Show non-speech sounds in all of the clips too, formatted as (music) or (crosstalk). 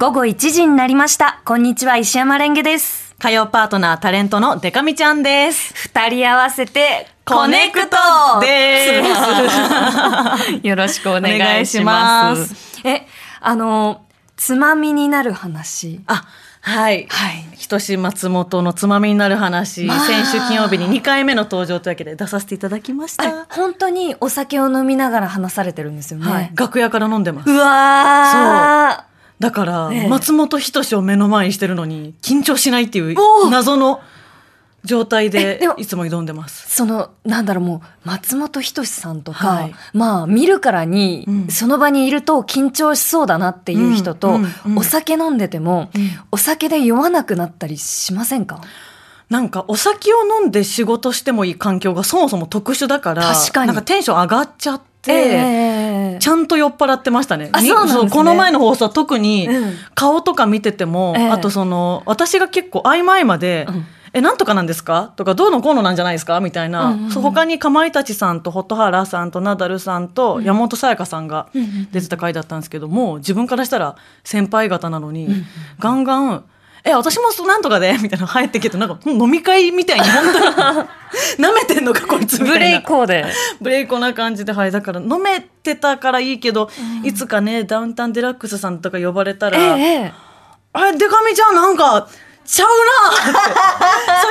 午後1時になりました。こんにちは、石山レンゲです。火曜パートナータレントのデカミちゃんです。二人合わせて、コネクトです。よろしくお願いします。え、あの、つまみになる話。あ、はい。はい。ひとし松本のつまみになる話、まあ先週金曜日に2回目の登場というわけで出させていただきました。本当にお酒を飲みながら話されてるんですよね。はい。楽屋から飲んでますう。わだから、ええ。松本人志を目の前にしてるのに緊張しないっていう謎の状態えでいつも挑んでます。そのなんだろうもう松本人志さんとか、はい。まあ見るからに、うん。その場にいると緊張しそうだなっていう人と、うんうんうん。お酒飲んでても、うん。お酒で酔わなくなったりしませんか？なんかお酒を飲んで仕事してもいい環境がそもそも特殊だから、確かに。なんかテンション上がっちゃって、ええちゃんと酔っ払ってましたね。ねこの前の放送は特にうん。顔とか見てても、ええ。あとその私が結構合間合間で、うん。え、なんとかなんですか？とか、どうのこうのなんじゃないですか？みたいな、うんうん他にかまいたちさんと蛍原さんとナダルさんと山本さやかさんがうんうんうん。出てた回だったんですけども、自分からしたら先輩方なのに、んうん。ガンガン、え、私もそうなんとかで (laughs) みたいなの入ってきて、なんかうん飲み会みたいに本当に (laughs) 舐めてんのかこいつみたいな。ブレイコーでブレイコな感じで、はい。だから飲めてたからいいけど、いつかね、ダウンタウンデラックスさんとか呼ばれたら、ええあれ、デカミちゃんなんか、ちゃうなって。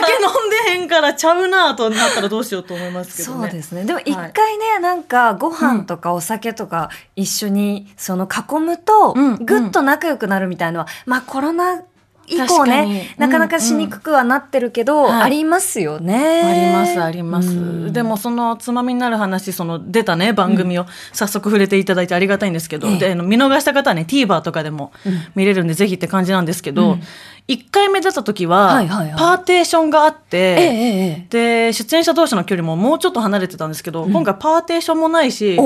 (laughs) 酒飲んでへんからちゃうなとなったらどうしようと思いますけどね。そうですねでも一回ね、なんかご飯とかお酒とか一緒にその囲むとうんぐっと仲良くなるみたいのは、まあコロナ以降ねに。なかなかしにくくはなってるけど、はい。ありますよね。ありますあります、うん。でもそのつまみになる話その出たね番組を早速触れていただいてありがたいんですけど、ええ。で見逃した方はね TVer とかでもうん。見れるんでぜひって感じなんですけど、うん1回目出た時は,、はいはいはい。パーテーションがあって、で出演者同士の距離ももうちょっと離れてたんですけど、今回パーテーションもないし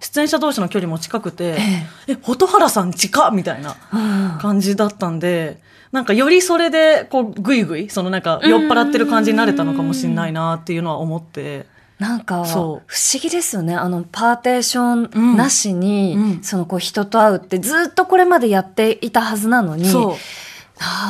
出演者同士の距離も近くてえ「え。蛍原さん近っ!」みたいなうん。感じだったんでなんかよりそれでこうグイグイそのなんか酔っ払ってる感じになれたのかもしれないなっていうのは思って。なんか不思議ですよね。あのパーテーションなしに、うん。うん。そのこう人と会うってずっとこれまでやっていたはずなのに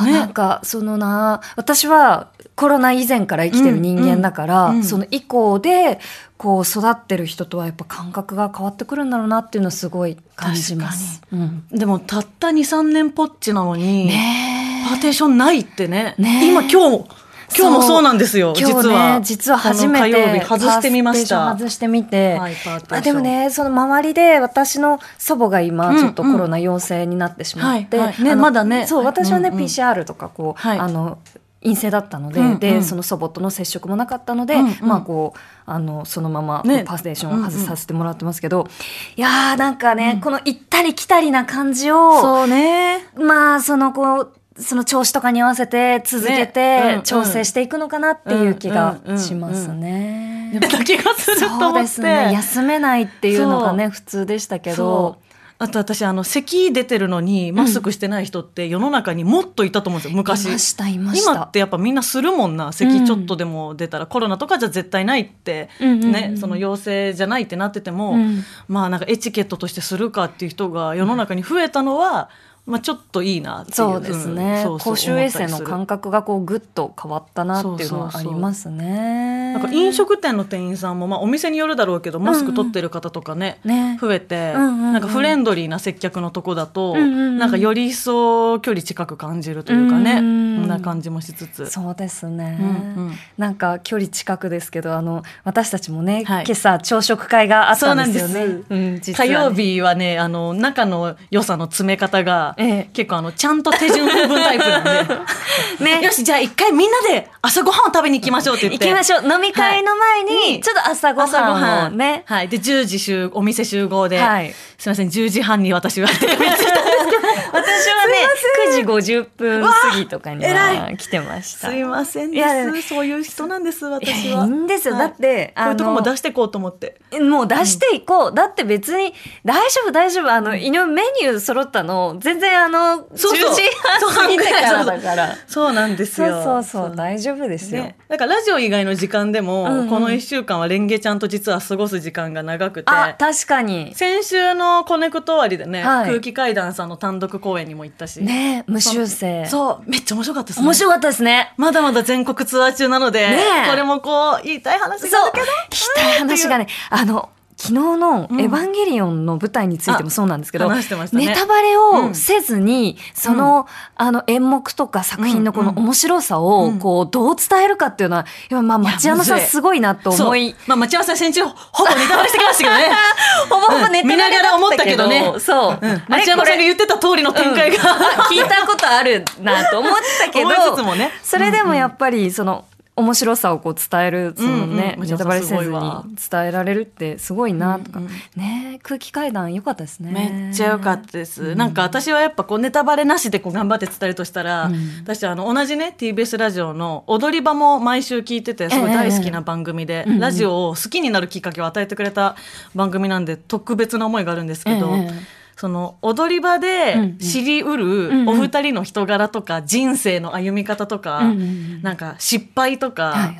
ね。なんかそのな私はコロナ以前から生きてる人間だから、うんうんその以降でこう育ってる人とはやっぱ感覚が変わってくるんだろうなっていうのはすごい感じます。うんでもたった23年ぽっちなのに、ねえ。パーテーションないってね。ねえ。今今日も今日もそうなんですよ今日ね実は実は初めて火曜日外してみました。外してみて、はいあでもねその周りで私の祖母が今うんちょっとコロナ陽性になってしまって、はいはい。ねまだね。そう私はね、うんうん。PCR とかこう、はい。あの陰性だったので、うんうん。でその祖母との接触もなかったので、うんうん。まあこうあのそのままね。パーテーションを外させてもらってますけど、いやーなんかね、この行ったり来たりな感じをそうね。まあそのこうその調子とかに合わせて続けてうん調整していくのかなっていう気がうんうんしますね。(laughs) だ気がするとそう思って。ですね。休めないっていうのがね普通でしたけそどう。あと私あの咳出てるのにマスクしてない人って世の中にもっといたと思うんですよ昔。いましたいました。今ってやっぱみんなするもんな咳ちょっとでも出たら、コロナとかじゃ絶対ないって、うんうんうん。ねその陽性じゃないってなってても、うん。まあなんかエチケットとしてするかっていう人が世の中に増えたのは、まあちょっといいなっていうそうですね。うそう公衆衛生の感覚がこうぐっと変わったなっていうのはありますね。なんか飲食店の店員さんも、まあ、お店によるだろうけどマスク取ってる方とかね,、ね。増えて、うんうんうん。なんかフレンドリーな接客のとこだと、うんうんうん。なんかより一層距離近く感じるというかね、うんうんな感じもしつつ。そうですね、うんうん。なんか距離近くですけどあの私たちもね、はい。今朝朝食会があったんですよね。そうなんね。火曜日はねあの仲の良さの詰め方が、ええ。結構あのちゃんと手順踏むタイプなんで。(laughs) ね。よしじゃあ一回みんなで朝ごはんを食べに行きましょうって言って。行きましょう飲み会の前はいにちょっと朝ごははんんをね。はい。で10時集お店集合で、はい。すみません。10時半に私は (laughs) 私はね9時50分過ぎとかには偉来てました。すいませんです。そういう人なんです私は。いいんですよ、はい。だってこういうとこも出していこうと思って。もう出していこう、だって別に大丈夫大丈夫。あの、井上メニュー揃ったの全然あの、10そうそう。時半過ぎてからだから。そうなんですそうよ。そう。そう、大丈夫ですよ。ね、だからラジオ以外の時間でも、うん。うんこの1週間はレンゲちゃんと実は過ごす時間が長くて。あ、確かに。先週のコネクト終わりでね、はい。空気階段さんの単独公演にも行ったし、ね無修正。そう。めっちゃ面白かったですね。面白かったですね。まだまだ全国ツアー中なので、これもこう言いたい話そうなんだけど聞きたい話がね、あの、昨日の「エヴァンゲリオン」の舞台についてもそうなんですけど、あ話してましたね。ネタバレをせずに、その、あの演目とか作品のこの面白さをうん。こうどう伝えるかっていうのは、やっぱまあ町山さんすごいなと思いまあ町山さん先週ほぼネタバレしてきましたけどね。(laughs) ほぼほぼネタバレうん。見ながら思ったけどね。そう、町山さんが言ってた通りの展開が、聞いたことあるなと思ったけど。(laughs) 思いつつもね。それでもやっぱりその面白さをこう伝えるそのね、うんうんネタバレせずに伝えられるってすごいなとか、うんうんね空気階段良かったですね。めっちゃ良かったです、なんか私はやっぱこうネタバレなしでこう頑張って伝えるとしたら、うん。私あの同じね TBS ラジオの踊り場も毎週聞いててすごい大好きな番組で、ええラジオを好きになるきっかけを与えてくれた番組なんで特別な思いがあるんですけど、ええその踊り場で知りうるお二人の人柄とか人生の歩み方とか、なんか失敗とか、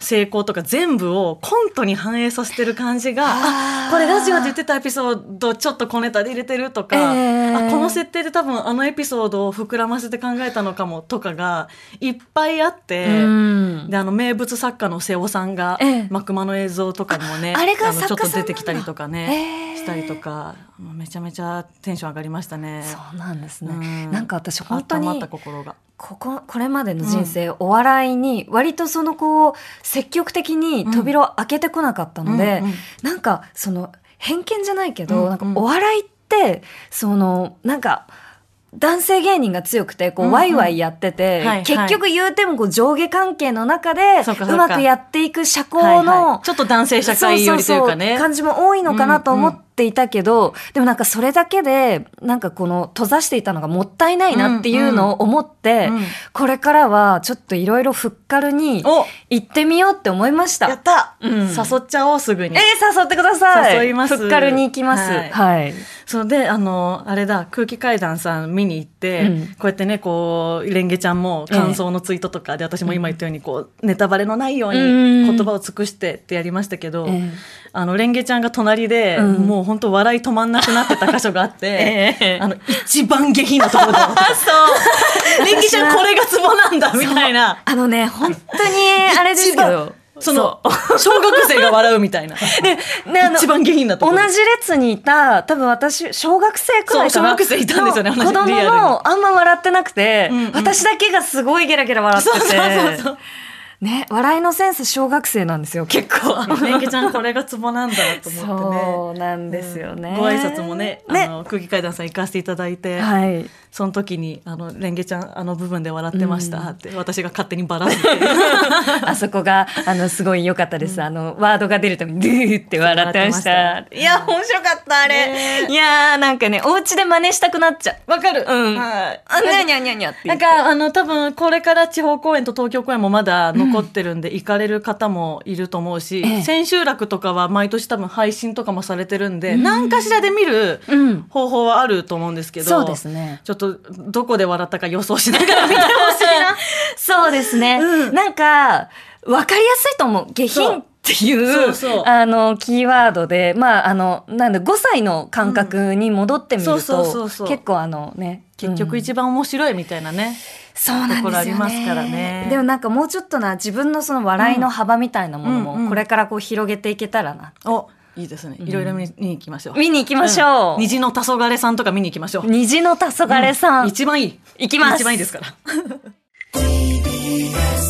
成功とか全部をコントに反映させてる感じがあこれラジオで言ってたエピソードちょっと小ネタで入れてるとか、えー。あこの設定で多分あのエピソードを膨らませて考えたのかもとかがいっぱいあって。うん。であの名物作家の瀬尾さんが、ええ。マクマの映像とかにもねああれちょっと出てきたりとかえね、えしたりとかめちゃめちゃテンション上がりましたね。そうなんですね、うん。なんか私本当に。こここれまでの人生、お笑いに割とそのこう積極的に扉を開けてこなかったので、うんうんなんかその偏見じゃないけど、うんうん。なんかお笑いってそのなんか男性芸人が強くてこうんううん。ワイワイやってて、はいはい。結局言うてもこう上下関係の中でそうまくやっていく社交はいの、はい。ちょっと男性社会よりというかね。そそそ感じも多いのかなと思っていたけど、でもなんかそれだけでなんかこの閉ざしていたのがもったいないなっていうのを思って、うんうんこれからはちょっといろいろふっかるにお行ってみようって思いました。やった、うん誘っちゃおうすぐに。えー、誘ってください。誘いますふっかるに行きます。はいはい。そうであのあれだ空気階段さん見に行って、うん。こうやってねこうレンゲちゃんも感想のツイートとかで、私も今言ったようにこうネタバレのないようにうん。言葉を尽くしてってやりましたけど、ええ。あのレンゲちゃんが隣で、うん。もう本当笑い止まんなくなってた箇所があって、(laughs) ええ。あの一番下品なところだ (laughs) そう。レンゲちゃんこれがツボなんだみたいな。あのね、本当にあれですけど。その (laughs) 小学生が笑うみたいな。で、ねあの一番下品なところ。同じ列にいた、多分私、小学生くらいかな小学生いたんですよね子供もあんま笑ってなくて、うんうん。私だけがすごいゲラゲラ笑ってて。そうそうそうそう。ね、笑いのセンス小学生なんですよ、結構。レンゲちゃんこれがツボなんだと思ってね。そうなんですよね。ご挨拶もねね。あの空気階段さん行かせていただいて、はい。その時にあのレンゲちゃんあの部分で笑ってましたって、私が勝手にバラして (laughs) あそこが、あの、すごい良かったです。あの、ワードが出るために、ドゥーって笑ってました。いや、面白かった、あれ。ねいやー、なんかね、お家で真似したくなっちゃう。わかるうんはいあ、にゃにゃにゃにゃって言なん。かあの多分これから地方公演と東京公演もまだ残ってるんで、行かれる方もいると思うし、ええ千秋楽とかは毎年多分配信とかもされてるんで、何かしらで見るうん。方法はあると思うんですけどそうですね。ちょっとどこで笑ったか予想しながら見てほしいな。(laughs) そうですね。うん。なんか、わかりやすいと思う。下品っていう、あの、キーワードで、まあ、あの、なんで、5歳の感覚に戻ってみるうん。そうそうそうと、そう。結構あのね、結局うん。一番面白いみたいなね、そうなんですよ、ね、ところありますからね。でもなんかもうちょっとな、自分のその笑いの幅みたいなものうんうんうん。も、これからこう広げていけたらな。おいいですね。いろいろ見に行きましょう、見に行きましょう。虹の黄昏さんとか見に行きましょう、虹の黄昏さん。一番いい。行きます。一番いいですから (laughs)